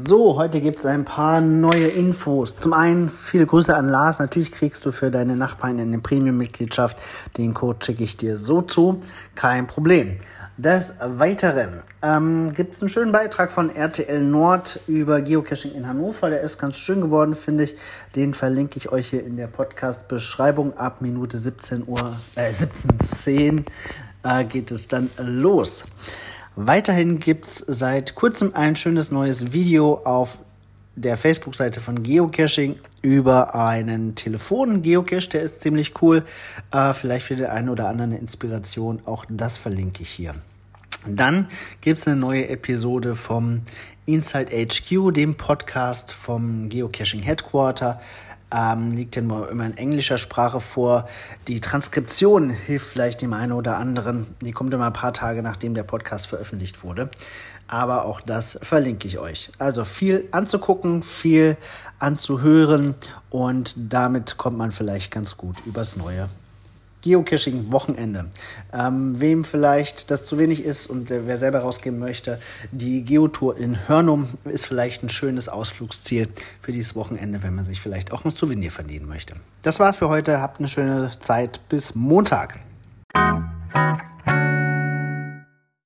So, heute gibt es ein paar neue Infos. Zum einen viele Grüße an Lars. Natürlich kriegst du für deine Nachbarn eine Premium-Mitgliedschaft. Den Code schicke ich dir so zu. Kein Problem. Des Weiteren ähm, gibt es einen schönen Beitrag von RTL Nord über Geocaching in Hannover. Der ist ganz schön geworden, finde ich. Den verlinke ich euch hier in der Podcast-Beschreibung. Ab Minute 17 Uhr, äh, 17.10 äh, geht es dann los. Weiterhin gibt es seit kurzem ein schönes neues Video auf der Facebook-Seite von Geocaching über einen Telefon-Geocache. Der ist ziemlich cool. Äh, vielleicht für den einen oder anderen eine Inspiration. Auch das verlinke ich hier. Dann gibt es eine neue Episode vom Inside HQ, dem Podcast vom Geocaching Headquarter ähm, liegt ja immer in englischer Sprache vor. Die Transkription hilft vielleicht dem einen oder anderen. Die kommt immer ein paar Tage nachdem der Podcast veröffentlicht wurde. Aber auch das verlinke ich euch. Also viel anzugucken, viel anzuhören und damit kommt man vielleicht ganz gut übers neue Geocaching-Wochenende. Ähm, wem vielleicht das zu wenig ist und äh, wer selber rausgehen möchte, die Geotour in Hörnum ist vielleicht ein schönes Ausflugsziel für dieses Wochenende, wenn man sich vielleicht auch ein Souvenir verdienen möchte. Das war's für heute. Habt eine schöne Zeit. Bis Montag.